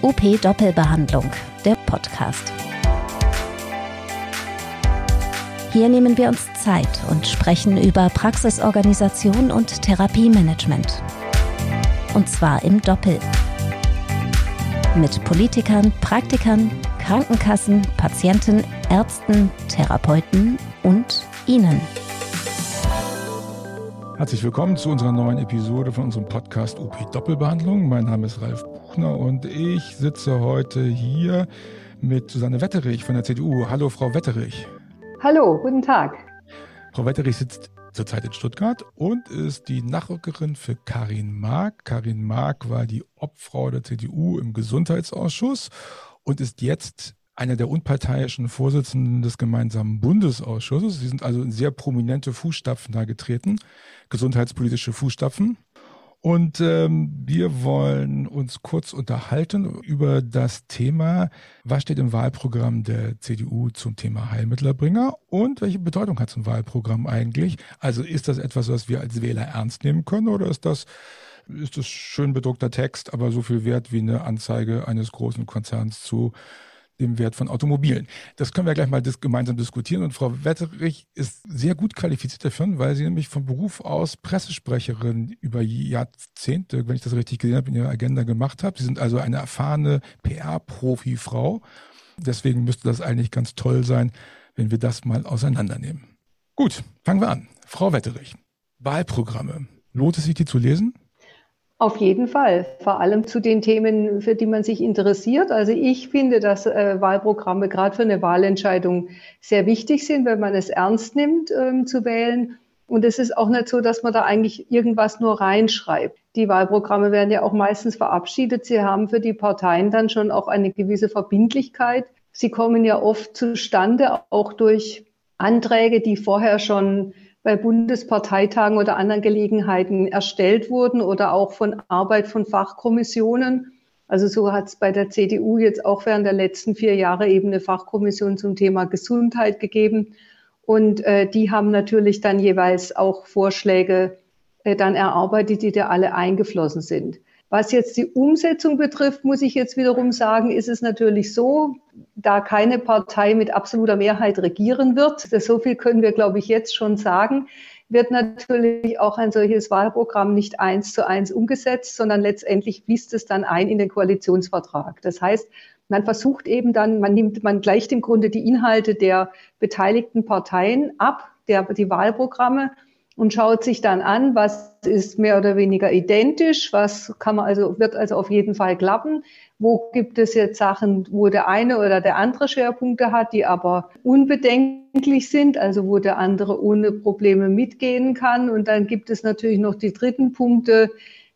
OP Doppelbehandlung, der Podcast. Hier nehmen wir uns Zeit und sprechen über Praxisorganisation und Therapiemanagement. Und zwar im Doppel. Mit Politikern, Praktikern, Krankenkassen, Patienten, Ärzten, Therapeuten und Ihnen. Herzlich willkommen zu unserer neuen Episode von unserem Podcast OP Doppelbehandlung. Mein Name ist Ralf Buchner und ich sitze heute hier mit Susanne Wetterich von der CDU. Hallo, Frau Wetterich. Hallo, guten Tag. Frau Wetterich sitzt zurzeit in Stuttgart und ist die Nachrückerin für Karin Mark. Karin Mark war die Obfrau der CDU im Gesundheitsausschuss und ist jetzt einer der unparteiischen Vorsitzenden des gemeinsamen Bundesausschusses. Sie sind also in sehr prominente Fußstapfen da getreten, gesundheitspolitische Fußstapfen. Und ähm, wir wollen uns kurz unterhalten über das Thema, was steht im Wahlprogramm der CDU zum Thema Heilmittelerbringer und welche Bedeutung hat so ein Wahlprogramm eigentlich? Also ist das etwas, was wir als Wähler ernst nehmen können oder ist das ist das schön bedruckter Text, aber so viel wert wie eine Anzeige eines großen Konzerns zu dem Wert von Automobilen. Das können wir gleich mal dis gemeinsam diskutieren. Und Frau Wetterich ist sehr gut qualifiziert dafür, weil sie nämlich von Beruf aus Pressesprecherin über Jahrzehnte, wenn ich das richtig gesehen habe, in ihrer Agenda gemacht hat. Sie sind also eine erfahrene PR-Profi-Frau. Deswegen müsste das eigentlich ganz toll sein, wenn wir das mal auseinandernehmen. Gut, fangen wir an. Frau Wetterich, Wahlprogramme. Lohnt es sich, die zu lesen? Auf jeden Fall, vor allem zu den Themen, für die man sich interessiert. Also ich finde, dass äh, Wahlprogramme gerade für eine Wahlentscheidung sehr wichtig sind, wenn man es ernst nimmt, ähm, zu wählen. Und es ist auch nicht so, dass man da eigentlich irgendwas nur reinschreibt. Die Wahlprogramme werden ja auch meistens verabschiedet. Sie haben für die Parteien dann schon auch eine gewisse Verbindlichkeit. Sie kommen ja oft zustande, auch durch Anträge, die vorher schon bei Bundesparteitagen oder anderen Gelegenheiten erstellt wurden oder auch von Arbeit von Fachkommissionen. Also so hat es bei der CDU jetzt auch während der letzten vier Jahre eben eine Fachkommission zum Thema Gesundheit gegeben. Und äh, die haben natürlich dann jeweils auch Vorschläge äh, dann erarbeitet, die da alle eingeflossen sind. Was jetzt die Umsetzung betrifft, muss ich jetzt wiederum sagen, ist es natürlich so, da keine Partei mit absoluter Mehrheit regieren wird, so viel können wir, glaube ich, jetzt schon sagen, wird natürlich auch ein solches Wahlprogramm nicht eins zu eins umgesetzt, sondern letztendlich fließt es dann ein in den Koalitionsvertrag. Das heißt, man versucht eben dann, man nimmt, man gleicht im Grunde die Inhalte der beteiligten Parteien ab, der, die Wahlprogramme und schaut sich dann an, was ist mehr oder weniger identisch, was kann man also, wird also auf jeden Fall klappen. Wo gibt es jetzt Sachen, wo der eine oder der andere Schwerpunkte hat, die aber unbedenklich sind, also wo der andere ohne Probleme mitgehen kann. Und dann gibt es natürlich noch die dritten Punkte,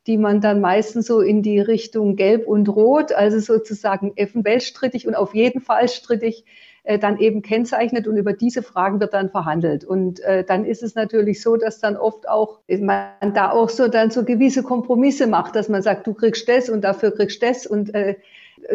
die man dann meistens so in die Richtung Gelb und Rot, also sozusagen eventuell und auf jeden Fall strittig äh, dann eben kennzeichnet und über diese Fragen wird dann verhandelt. Und äh, dann ist es natürlich so, dass dann oft auch man da auch so dann so gewisse Kompromisse macht, dass man sagt, du kriegst das und dafür kriegst das und äh,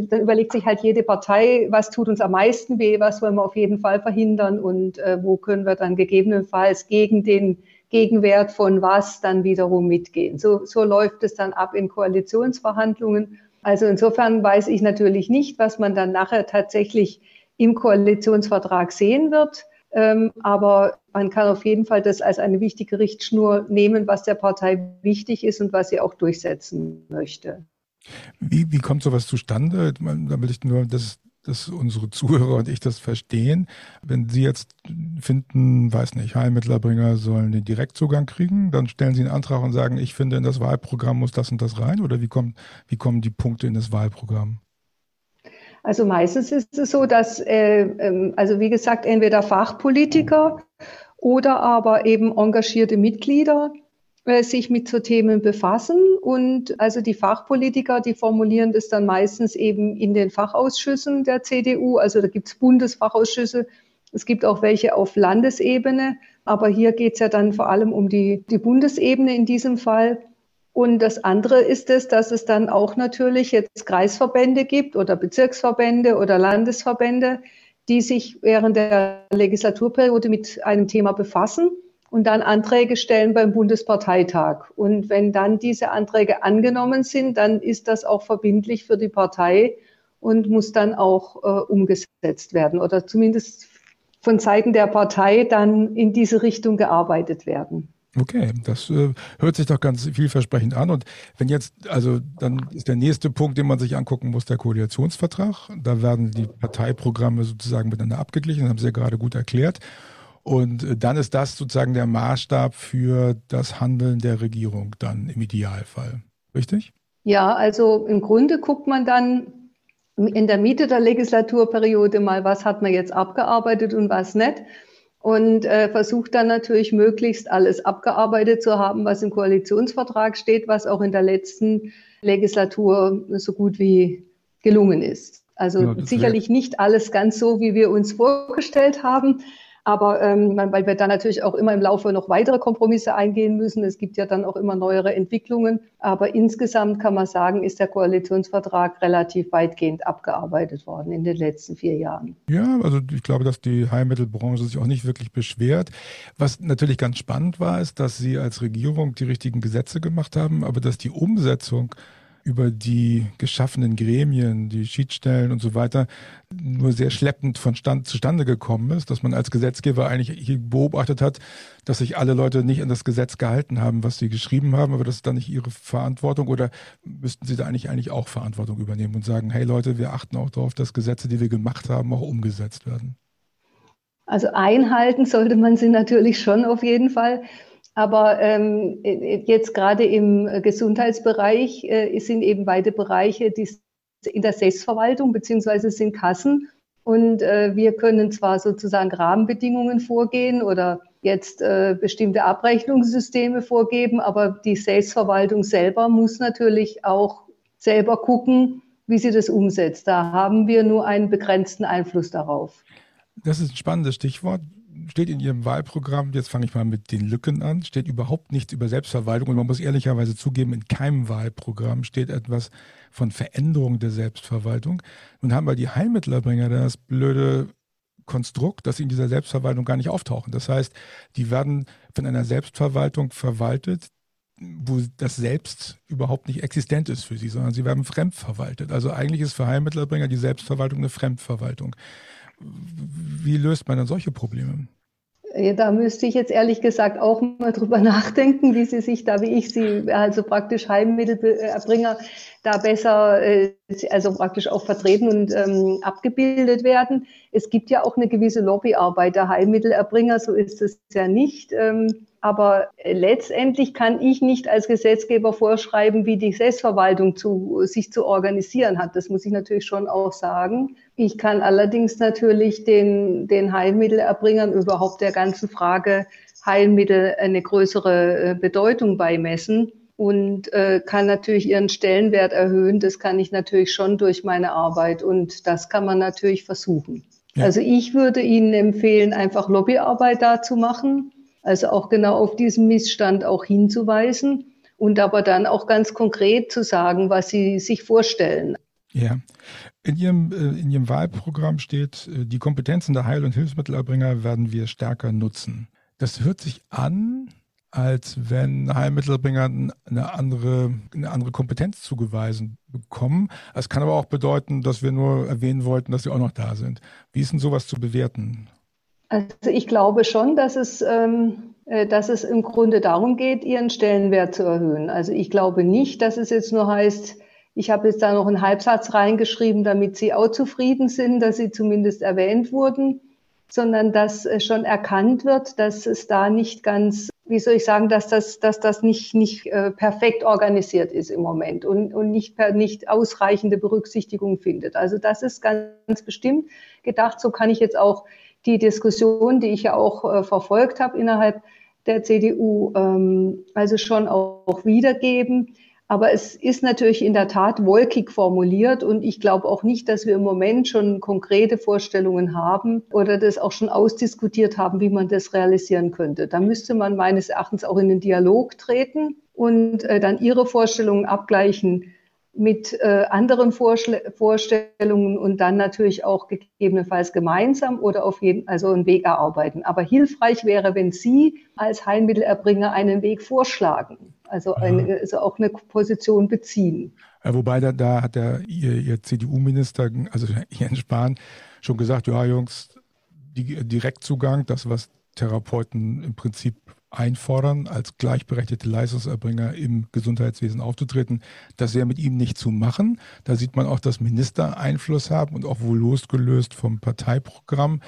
dann überlegt sich halt jede Partei, was tut uns am meisten weh, was wollen wir auf jeden Fall verhindern und äh, wo können wir dann gegebenenfalls gegen den Gegenwert von was dann wiederum mitgehen. So, so läuft es dann ab in Koalitionsverhandlungen. Also insofern weiß ich natürlich nicht, was man dann nachher tatsächlich im Koalitionsvertrag sehen wird. Ähm, aber man kann auf jeden Fall das als eine wichtige Richtschnur nehmen, was der Partei wichtig ist und was sie auch durchsetzen möchte. Wie, wie kommt sowas zustande? Da will ich nur, dass, dass unsere Zuhörer und ich das verstehen. Wenn Sie jetzt finden, weiß nicht, Heilmittelerbringer sollen den Direktzugang kriegen, dann stellen Sie einen Antrag und sagen, ich finde, in das Wahlprogramm muss das und das rein? Oder wie, kommt, wie kommen die Punkte in das Wahlprogramm? Also meistens ist es so, dass, äh, ähm, also wie gesagt, entweder Fachpolitiker oder aber eben engagierte Mitglieder äh, sich mit so Themen befassen. Und also die Fachpolitiker, die formulieren das dann meistens eben in den Fachausschüssen der CDU. Also da gibt es Bundesfachausschüsse. Es gibt auch welche auf Landesebene. Aber hier geht es ja dann vor allem um die, die Bundesebene in diesem Fall. Und das andere ist es, dass es dann auch natürlich jetzt Kreisverbände gibt oder Bezirksverbände oder Landesverbände, die sich während der Legislaturperiode mit einem Thema befassen. und dann Anträge stellen beim Bundesparteitag. Und wenn dann diese Anträge angenommen sind, dann ist das auch verbindlich für die Partei und muss dann auch äh, umgesetzt werden oder zumindest von Seiten der Partei dann in diese Richtung gearbeitet werden. Okay, das äh, hört sich doch ganz vielversprechend an. Und wenn jetzt, also dann ist der nächste Punkt, den man sich angucken muss, der Koalitionsvertrag. Da werden die Parteiprogramme sozusagen miteinander abgeglichen, das haben Sie ja gerade gut erklärt. Und äh, dann ist das sozusagen der Maßstab für das Handeln der Regierung dann im Idealfall. Richtig? Ja, also im Grunde guckt man dann in der Mitte der Legislaturperiode mal, was hat man jetzt abgearbeitet und was nicht. Und äh, versucht dann natürlich möglichst alles abgearbeitet zu haben, was im Koalitionsvertrag steht, was auch in der letzten Legislatur so gut wie gelungen ist. Also ja, sicherlich nicht alles ganz so, wie wir uns vorgestellt haben, aber ähm, weil wir dann natürlich auch immer im Laufe noch weitere Kompromisse eingehen müssen. Es gibt ja dann auch immer neuere Entwicklungen. Aber insgesamt kann man sagen, ist der Koalitionsvertrag relativ weitgehend abgearbeitet worden in den letzten vier Jahren. Ja, also ich glaube, dass die Heilmittelbranche sich auch nicht wirklich beschwert. Was natürlich ganz spannend war, ist, dass Sie als Regierung die richtigen Gesetze gemacht haben, aber dass die Umsetzung über die geschaffenen Gremien, die Schiedsstellen und so weiter nur sehr schleppend von Stand zustande gekommen ist, dass man als Gesetzgeber eigentlich hier beobachtet hat, dass sich alle Leute nicht an das Gesetz gehalten haben, was sie geschrieben haben, aber das ist dann nicht ihre Verantwortung oder müssten sie da eigentlich eigentlich auch Verantwortung übernehmen und sagen, hey Leute, wir achten auch darauf, dass Gesetze, die wir gemacht haben, auch umgesetzt werden. Also einhalten sollte man sie natürlich schon auf jeden Fall. Aber ähm, jetzt gerade im Gesundheitsbereich äh, sind eben beide Bereiche die in der Selbstverwaltung beziehungsweise sind Kassen. Und äh, wir können zwar sozusagen Rahmenbedingungen vorgehen oder jetzt äh, bestimmte Abrechnungssysteme vorgeben, aber die Selbstverwaltung selber muss natürlich auch selber gucken, wie sie das umsetzt. Da haben wir nur einen begrenzten Einfluss darauf. Das ist ein spannendes Stichwort steht in Ihrem Wahlprogramm, jetzt fange ich mal mit den Lücken an, steht überhaupt nichts über Selbstverwaltung und man muss ehrlicherweise zugeben, in keinem Wahlprogramm steht etwas von Veränderung der Selbstverwaltung. Nun haben wir die Heilmittelerbringer das blöde Konstrukt, dass sie in dieser Selbstverwaltung gar nicht auftauchen. Das heißt, die werden von einer Selbstverwaltung verwaltet, wo das Selbst überhaupt nicht existent ist für sie, sondern sie werden fremdverwaltet. Also eigentlich ist für Heilmittelerbringer die Selbstverwaltung eine Fremdverwaltung. Wie löst man dann solche Probleme? Da müsste ich jetzt ehrlich gesagt auch mal drüber nachdenken, wie Sie sich da, wie ich Sie, also praktisch Heilmittelerbringer, da besser, äh, also praktisch auch vertreten und ähm, abgebildet werden. Es gibt ja auch eine gewisse Lobbyarbeit der Heilmittelerbringer, so ist es ja nicht. Ähm, aber letztendlich kann ich nicht als Gesetzgeber vorschreiben, wie die Selbstverwaltung zu, sich zu organisieren hat. Das muss ich natürlich schon auch sagen. Ich kann allerdings natürlich den, den Heilmittelerbringern überhaupt der ganzen Frage Heilmittel eine größere äh, Bedeutung beimessen und äh, kann natürlich ihren Stellenwert erhöhen. Das kann ich natürlich schon durch meine Arbeit und das kann man natürlich versuchen. Ja. Also ich würde Ihnen empfehlen, einfach Lobbyarbeit da zu machen also auch genau auf diesen Missstand auch hinzuweisen und aber dann auch ganz konkret zu sagen, was Sie sich vorstellen. Ja. In Ihrem, äh, in Ihrem Wahlprogramm steht, äh, die Kompetenzen der Heil- und Hilfsmittelerbringer werden wir stärker nutzen. Das hört sich an, als wenn Heilmittelerbringer eine andere, eine andere Kompetenz zugeweisen bekommen. Es kann aber auch bedeuten, dass wir nur erwähnen wollten, dass sie auch noch da sind. Wie ist denn sowas zu bewerten? Also ich glaube schon, dass es, ähm, äh, dass es im Grunde darum geht, ihren Stellenwert zu erhöhen. Also ich glaube nicht, dass es jetzt nur heißt, ich habe jetzt da noch einen Halbsatz reingeschrieben, damit Sie auch zufrieden sind, dass Sie zumindest erwähnt wurden, sondern dass schon erkannt wird, dass es da nicht ganz, wie soll ich sagen, dass das, dass das nicht, nicht äh, perfekt organisiert ist im Moment und, und nicht, nicht ausreichende Berücksichtigung findet. Also das ist ganz bestimmt gedacht. So kann ich jetzt auch die Diskussion, die ich ja auch äh, verfolgt habe innerhalb der CDU, ähm, also schon auch, auch wiedergeben. Aber es ist natürlich in der Tat wolkig formuliert und ich glaube auch nicht, dass wir im Moment schon konkrete Vorstellungen haben oder das auch schon ausdiskutiert haben, wie man das realisieren könnte. Da müsste man meines Erachtens auch in den Dialog treten und äh, dann ihre Vorstellungen abgleichen mit äh, anderen Vorschl Vorstellungen und dann natürlich auch gegebenenfalls gemeinsam oder auf jeden also einen Weg erarbeiten. Aber hilfreich wäre, wenn Sie als Heilmittelerbringer einen Weg vorschlagen, also, eine, also auch eine Position beziehen. Ja, wobei da, da hat der ihr, ihr CDU-Minister, also Jens Spahn, schon gesagt, ja Jungs, die, Direktzugang, das was Therapeuten im Prinzip einfordern, als gleichberechtigte Leistungserbringer im Gesundheitswesen aufzutreten. Das wäre mit ihm nicht zu machen. Da sieht man auch, dass Minister Einfluss haben und auch wohl losgelöst vom Parteiprogramm.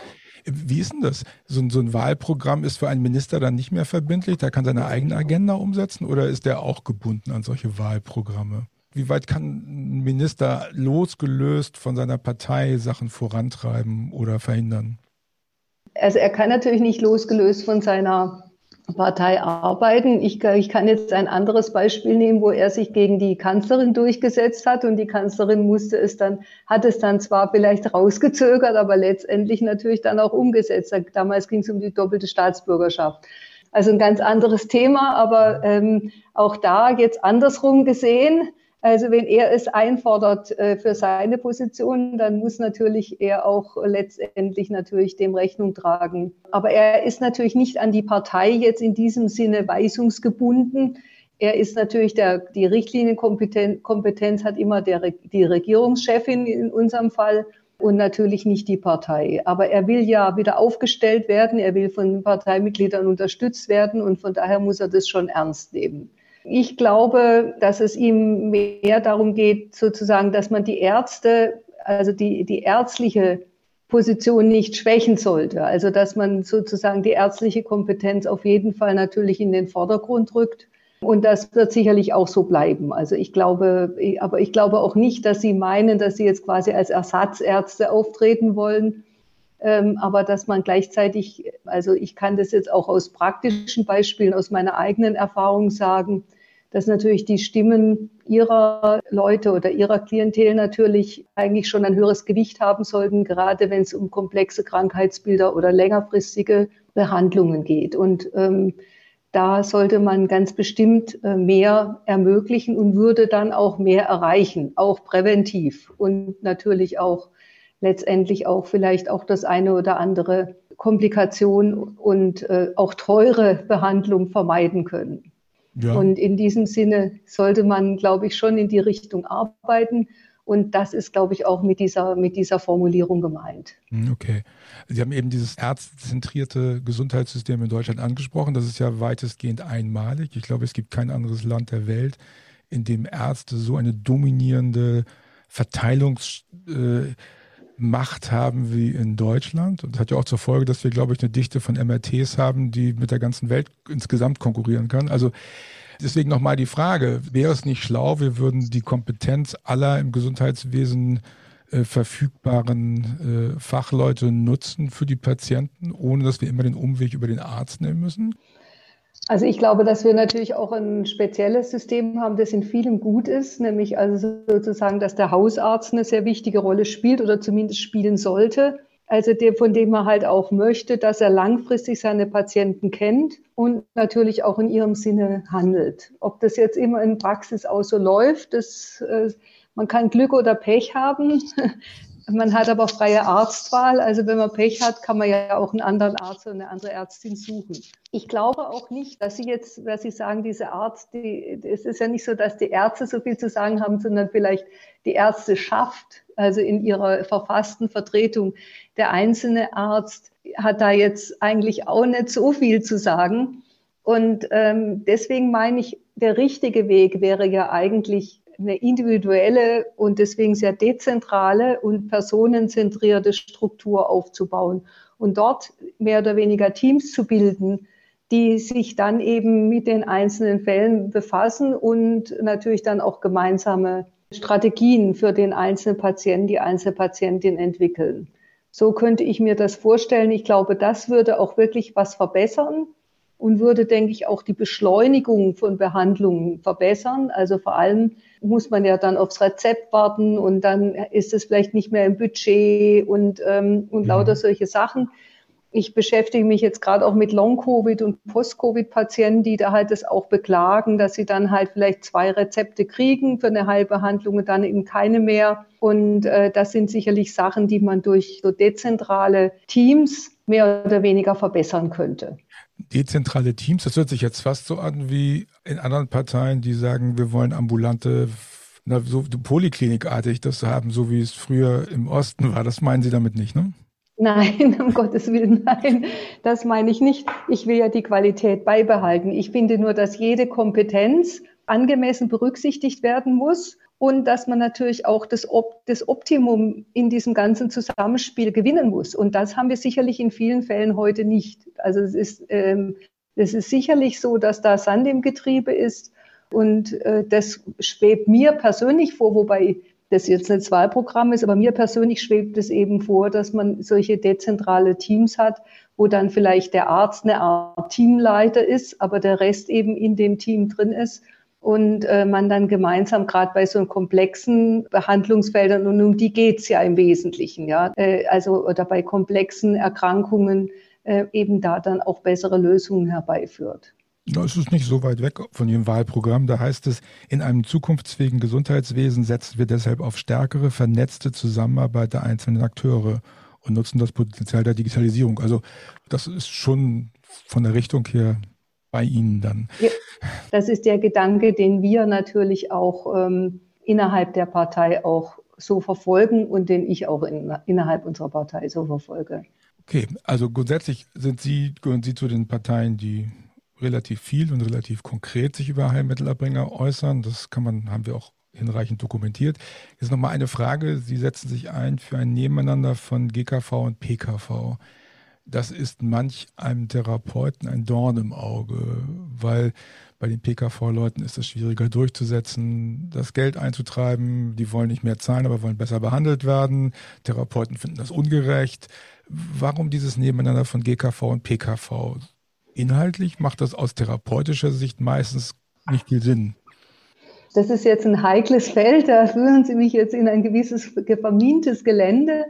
Wie ist denn das? So ein, so ein, Wahlprogramm ist für einen Minister dann nicht mehr verbindlich? Der kann seine eigene Agenda umsetzen oder ist der auch gebunden an solche Wahlprogramme? Wie weit kann ein Minister losgelöst von seiner Partei Sachen vorantreiben oder verhindern? Also er kann natürlich nicht losgelöst von seiner Partei arbeiten. Ich, ich, kann jetzt ein anderes Beispiel nehmen, wo er sich gegen die Kanzlerin durchgesetzt hat und die Kanzlerin musste es dann, hat es dann zwar vielleicht rausgezögert, aber letztendlich natürlich dann auch umgesetzt. Damals ging es um die doppelte Staatsbürgerschaft. Also ein ganz anderes Thema, aber ähm, auch da jetzt andersrum gesehen. Also wenn er es einfordert äh, für seine Position, dann muss natürlich er auch letztendlich natürlich dem Rechnung tragen. Aber er ist natürlich nicht an die Partei jetzt in diesem Sinne weisungsgebunden. Er ist natürlich der, die Richtlinienkompetenz hat immer der, die Regierungschefin in unserem Fall und natürlich nicht die Partei. Aber er will ja wieder aufgestellt werden. Er will von Parteimitgliedern unterstützt werden und von daher muss er das schon ernst nehmen. Ich glaube, dass es ihm mehr darum geht, sozusagen, dass man die Ärzte, also die, die ärztliche Position nicht schwächen sollte. Also, dass man sozusagen die ärztliche Kompetenz auf jeden Fall natürlich in den Vordergrund rückt. Und das wird sicherlich auch so bleiben. Also ich glaube, aber ich glaube auch nicht, dass Sie meinen, dass Sie jetzt quasi als Ersatzärzte auftreten wollen. Ähm, aber dass man gleichzeitig, also ich kann das jetzt auch aus praktischen Beispielen, aus meiner eigenen Erfahrung sagen, dass natürlich die Stimmen ihrer Leute oder ihrer Klientel natürlich eigentlich schon ein höheres Gewicht haben sollten, gerade wenn es um komplexe Krankheitsbilder oder längerfristige Behandlungen geht. Und ähm, da sollte man ganz bestimmt äh, mehr ermöglichen und würde dann auch mehr erreichen, auch präventiv und natürlich auch letztendlich auch vielleicht auch das eine oder andere Komplikation und äh, auch teure Behandlung vermeiden können. Ja. Und in diesem Sinne sollte man, glaube ich, schon in die Richtung arbeiten. Und das ist, glaube ich, auch mit dieser, mit dieser Formulierung gemeint. Hm, okay. Sie haben eben dieses ärztzentrierte Gesundheitssystem in Deutschland angesprochen. Das ist ja weitestgehend einmalig. Ich glaube, es gibt kein anderes Land der Welt, in dem Ärzte so eine dominierende Verteilungs- äh, Macht haben wie in Deutschland. Und das hat ja auch zur Folge, dass wir, glaube ich, eine Dichte von MRTs haben, die mit der ganzen Welt insgesamt konkurrieren kann. Also deswegen nochmal die Frage, wäre es nicht schlau, wir würden die Kompetenz aller im Gesundheitswesen äh, verfügbaren äh, Fachleute nutzen für die Patienten, ohne dass wir immer den Umweg über den Arzt nehmen müssen? Also ich glaube, dass wir natürlich auch ein spezielles System haben, das in vielem gut ist, nämlich also sozusagen, dass der Hausarzt eine sehr wichtige Rolle spielt oder zumindest spielen sollte. Also der, von dem er halt auch möchte, dass er langfristig seine Patienten kennt und natürlich auch in ihrem Sinne handelt. Ob das jetzt immer in Praxis auch so läuft, das, äh, man kann Glück oder Pech haben. Man hat aber freie Arztwahl. Also wenn man Pech hat, kann man ja auch einen anderen Arzt oder eine andere Ärztin suchen. Ich glaube auch nicht, dass Sie jetzt, was Sie sagen, diese Arzt, die, es ist ja nicht so, dass die Ärzte so viel zu sagen haben, sondern vielleicht die Ärzte schafft, also in ihrer verfassten Vertretung. Der einzelne Arzt hat da jetzt eigentlich auch nicht so viel zu sagen. Und ähm, deswegen meine ich, der richtige Weg wäre ja eigentlich eine individuelle und deswegen sehr dezentrale und personenzentrierte Struktur aufzubauen und dort mehr oder weniger Teams zu bilden, die sich dann eben mit den einzelnen Fällen befassen und natürlich dann auch gemeinsame Strategien für den einzelnen Patienten, die einzelne Patientin entwickeln. So könnte ich mir das vorstellen. Ich glaube, das würde auch wirklich was verbessern und würde, denke ich, auch die Beschleunigung von Behandlungen verbessern. Also vor allem muss man ja dann aufs Rezept warten und dann ist es vielleicht nicht mehr im Budget und, ähm, und mhm. lauter solche Sachen. ich beschäftige mich jetzt gerade auch mit Long-Covid und Post-Covid-Patienten, die da halt das auch beklagen, dass sie dann halt vielleicht zwei Rezepte kriegen für eine Heilbehandlung und dann eben keine mehr. Und äh, das sind sicherlich Sachen, die man durch so dezentrale Teams mehr oder weniger verbessern könnte. Dezentrale Teams, das hört sich jetzt fast so an wie in anderen Parteien, die sagen, wir wollen ambulante na, so poliklinikartig das haben, so wie es früher im Osten war. Das meinen Sie damit nicht, ne? Nein, um Gottes Willen, nein, das meine ich nicht. Ich will ja die Qualität beibehalten. Ich finde nur, dass jede Kompetenz angemessen berücksichtigt werden muss und dass man natürlich auch das, Op das Optimum in diesem ganzen Zusammenspiel gewinnen muss. Und das haben wir sicherlich in vielen Fällen heute nicht. Also es ist, ähm, es ist sicherlich so, dass da Sand im Getriebe ist. Und äh, das schwebt mir persönlich vor, wobei das jetzt ein Wahlprogramm ist, aber mir persönlich schwebt es eben vor, dass man solche dezentrale Teams hat, wo dann vielleicht der Arzt eine Art Teamleiter ist, aber der Rest eben in dem Team drin ist und äh, man dann gemeinsam gerade bei so komplexen Behandlungsfeldern und um die geht's ja im Wesentlichen, ja, äh, also oder bei komplexen Erkrankungen äh, eben da dann auch bessere Lösungen herbeiführt. Ja, es ist nicht so weit weg von Ihrem Wahlprogramm. Da heißt es, in einem zukunftsfähigen Gesundheitswesen setzen wir deshalb auf stärkere, vernetzte Zusammenarbeit der einzelnen Akteure und nutzen das Potenzial der Digitalisierung. Also das ist schon von der Richtung her bei Ihnen dann. Ja, das ist der Gedanke, den wir natürlich auch ähm, innerhalb der Partei auch so verfolgen und den ich auch in, innerhalb unserer Partei so verfolge. Okay, also grundsätzlich sind Sie, gehören Sie zu den Parteien, die relativ viel und relativ konkret sich über Heilmittelerbringer äußern. Das kann man, haben wir auch hinreichend dokumentiert. Jetzt nochmal eine Frage. Sie setzen sich ein für ein Nebeneinander von GKV und PKV. Das ist manch einem Therapeuten ein Dorn im Auge, weil bei den PKV-Leuten ist es schwieriger durchzusetzen, das Geld einzutreiben. Die wollen nicht mehr zahlen, aber wollen besser behandelt werden. Therapeuten finden das ungerecht. Warum dieses Nebeneinander von GKV und PKV? inhaltlich macht das aus therapeutischer Sicht meistens nicht viel Sinn. Das ist jetzt ein heikles Feld, da führen Sie mich jetzt in ein gewisses vermintes Gelände.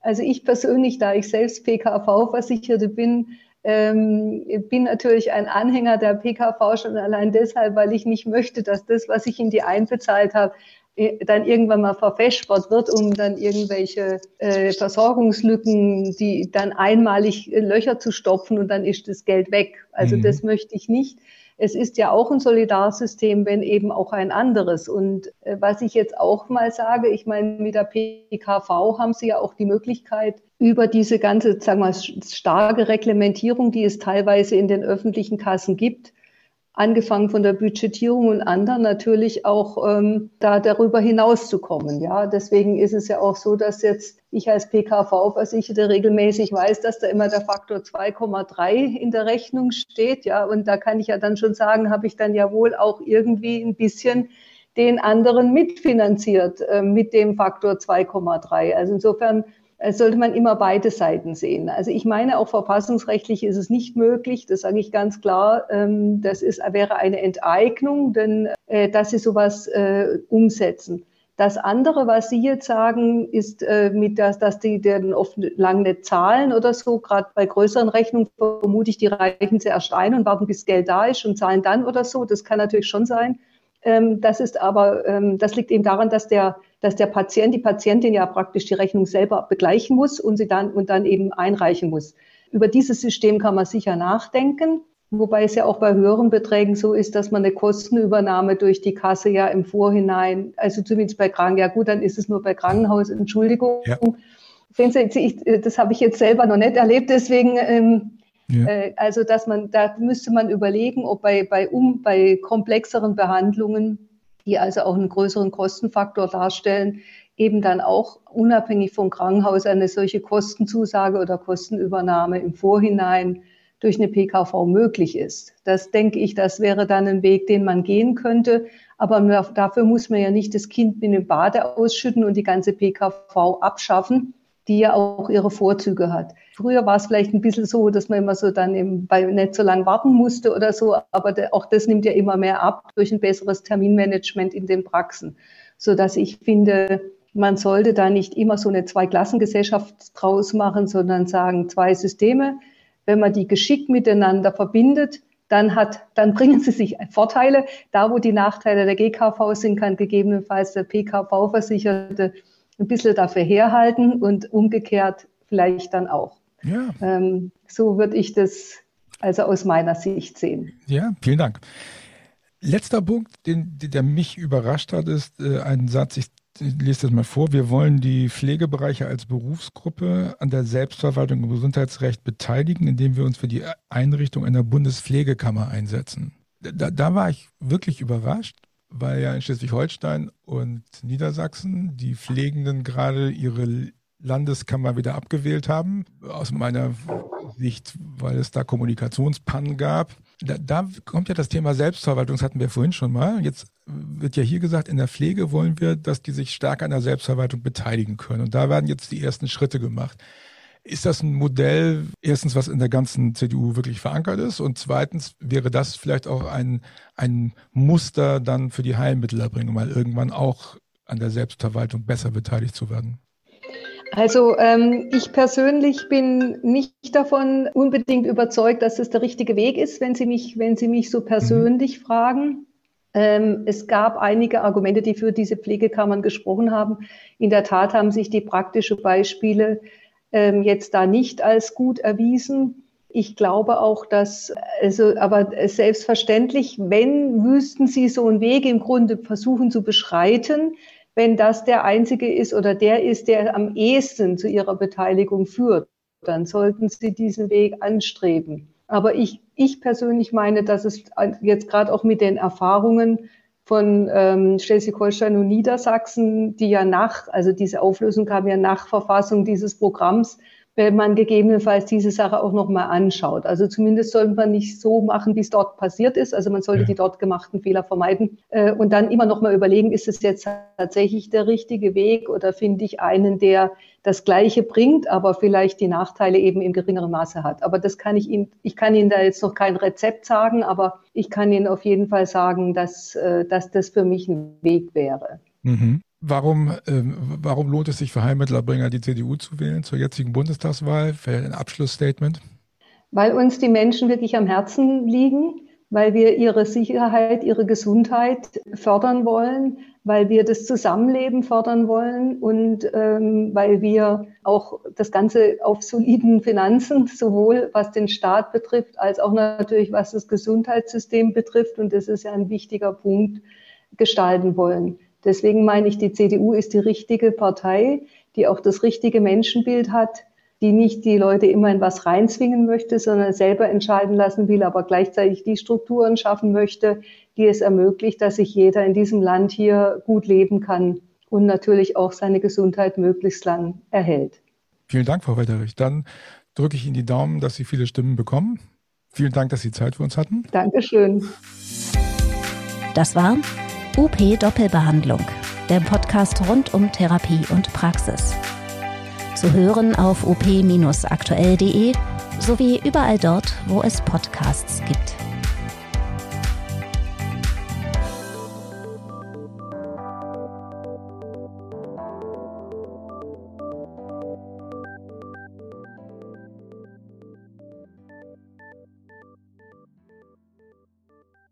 Also ich persönlich, da ich selbst PKV-Versicherte bin, ähm, bin natürlich ein Anhänger der PKV schon allein deshalb, weil ich nicht möchte, dass das, was ich in die einbezahlt habe, äh, dann irgendwann mal verfeschbart wird, um dann irgendwelche äh, Versorgungslücken, die dann einmalig äh, Löcher zu stopfen und dann ist das Geld weg. Also mhm. das möchte ich nicht. Es ist ja auch ein Solidarsystem, wenn eben auch ein anderes. Und äh, was ich jetzt auch mal sage, ich meine, mit der PKV haben Sie ja auch die Möglichkeit, über diese ganze, sagen wir, starke Reglementierung, die es teilweise in den öffentlichen Kassen gibt, angefangen von der Budgetierung und anderen natürlich auch ähm, da darüber hinaus zu kommen. Ja, deswegen ist es ja auch so, dass jetzt ich als PKV-Versicherte regelmäßig weiß, dass da immer der Faktor 2,3 in der Rechnung steht. Ja, und da kann ich ja dann schon sagen, habe ich dann ja wohl auch irgendwie ein bisschen den anderen mitfinanziert äh, mit dem Faktor 2,3. Also insofern sollte man immer beide Seiten sehen. Also ich meine, auch verfassungsrechtlich ist es nicht möglich, das sage ich ganz klar, ähm, das ist, wäre eine Enteignung, denn äh, dass sie sowas äh, umsetzen. Das andere, was Sie jetzt sagen, ist äh, mit das, dass die dann oft lang nicht zahlen oder so. Gerade bei größeren Rechnungen vermute ich, die reichen sie erst ein und warten, bis Geld da ist und zahlen dann oder so. Das kann natürlich schon sein. Ähm, das ist aber, ähm, das liegt eben daran, dass der, dass der Patient, die Patientin ja praktisch die Rechnung selber begleichen muss und sie dann, und dann eben einreichen muss. Über dieses System kann man sicher nachdenken. Wobei es ja auch bei höheren Beträgen so ist, dass man eine Kostenübernahme durch die Kasse ja im Vorhinein, also zumindest bei Kranken, ja gut, dann ist es nur bei Krankenhaus, Entschuldigung. Ja. Sehen Sie, ich, das habe ich jetzt selber noch nicht erlebt, deswegen ähm, ja. Äh, also, dass man, da müsste man überlegen, ob bei, bei, um, bei komplexeren Behandlungen, die also auch einen größeren Kostenfaktor darstellen, eben dann auch unabhängig vom Krankenhaus eine solche Kostenzusage oder Kostenübernahme im Vorhinein durch eine PKV möglich ist. Das denke ich, das wäre dann ein Weg, den man gehen könnte. Aber dafür muss man ja nicht das Kind mit dem Bade ausschütten und die ganze PKV abschaffen, die ja auch ihre Vorzüge hat. Früher war es vielleicht ein bisschen so, dass man immer so dann eben bei nicht so lange warten musste oder so, aber auch das nimmt ja immer mehr ab durch ein besseres Terminmanagement in den Praxen, so dass ich finde, man sollte da nicht immer so eine Zweiklassengesellschaft draus machen, sondern sagen, zwei Systeme. Wenn man die geschickt miteinander verbindet, dann hat, dann bringen sie sich Vorteile. Da, wo die Nachteile der GKV sind, kann gegebenenfalls der PKV-Versicherte ein bisschen dafür herhalten und umgekehrt vielleicht dann auch. Ja. Ähm, so würde ich das also aus meiner Sicht sehen. Ja, vielen Dank. Letzter Punkt, den, der mich überrascht hat, ist äh, ein Satz, ich lese das mal vor. Wir wollen die Pflegebereiche als Berufsgruppe an der Selbstverwaltung im Gesundheitsrecht beteiligen, indem wir uns für die Einrichtung einer Bundespflegekammer einsetzen. Da, da war ich wirklich überrascht, weil ja in Schleswig-Holstein und Niedersachsen die Pflegenden gerade ihre Landeskammer wieder abgewählt haben. Aus meiner Sicht, weil es da Kommunikationspannen gab. Da, da, kommt ja das Thema Selbstverwaltung, das hatten wir vorhin schon mal. Jetzt wird ja hier gesagt, in der Pflege wollen wir, dass die sich stärker an der Selbstverwaltung beteiligen können. Und da werden jetzt die ersten Schritte gemacht. Ist das ein Modell, erstens, was in der ganzen CDU wirklich verankert ist? Und zweitens, wäre das vielleicht auch ein, ein Muster dann für die Heilmittelerbringung, mal irgendwann auch an der Selbstverwaltung besser beteiligt zu werden? Also ähm, ich persönlich bin nicht davon unbedingt überzeugt, dass es der richtige Weg ist, wenn Sie mich, wenn Sie mich so persönlich mhm. fragen. Ähm, es gab einige Argumente, die für diese Pflegekammern gesprochen haben. In der Tat haben sich die praktischen Beispiele jetzt da nicht als gut erwiesen. Ich glaube auch, dass, also, aber selbstverständlich, wenn wüssten Sie so einen Weg im Grunde versuchen zu beschreiten, wenn das der einzige ist oder der ist, der am ehesten zu ihrer Beteiligung führt, dann sollten sie diesen Weg anstreben. Aber ich, ich persönlich meine, dass es jetzt gerade auch mit den Erfahrungen von ähm, Schleswig-Holstein und Niedersachsen, die ja nach, also diese Auflösung kam ja nach Verfassung dieses Programms, wenn man gegebenenfalls diese Sache auch nochmal anschaut. Also zumindest sollte man nicht so machen, wie es dort passiert ist. Also man sollte ja. die dort gemachten Fehler vermeiden äh, und dann immer nochmal überlegen, ist es jetzt tatsächlich der richtige Weg oder finde ich einen, der das Gleiche bringt, aber vielleicht die Nachteile eben im geringeren Maße hat. Aber das kann ich Ihnen, ich kann Ihnen da jetzt noch kein Rezept sagen, aber ich kann Ihnen auf jeden Fall sagen, dass, äh, dass das für mich ein Weg wäre. Mhm. Warum, ähm, warum lohnt es sich für Heilmittelerbringer, die CDU zu wählen zur jetzigen Bundestagswahl? Vielleicht ein Abschlussstatement? Weil uns die Menschen wirklich am Herzen liegen, weil wir ihre Sicherheit, ihre Gesundheit fördern wollen, weil wir das Zusammenleben fördern wollen und ähm, weil wir auch das Ganze auf soliden Finanzen, sowohl was den Staat betrifft, als auch natürlich was das Gesundheitssystem betrifft, und das ist ja ein wichtiger Punkt, gestalten wollen. Deswegen meine ich, die CDU ist die richtige Partei, die auch das richtige Menschenbild hat, die nicht die Leute immer in was reinzwingen möchte, sondern selber entscheiden lassen will, aber gleichzeitig die Strukturen schaffen möchte, die es ermöglicht, dass sich jeder in diesem Land hier gut leben kann und natürlich auch seine Gesundheit möglichst lang erhält. Vielen Dank, Frau Wetterich. Dann drücke ich Ihnen die Daumen, dass Sie viele Stimmen bekommen. Vielen Dank, dass Sie Zeit für uns hatten. Dankeschön. Das war UP Doppelbehandlung, der Podcast rund um Therapie und Praxis. Zu hören auf op-aktuell.de sowie überall dort, wo es Podcasts gibt.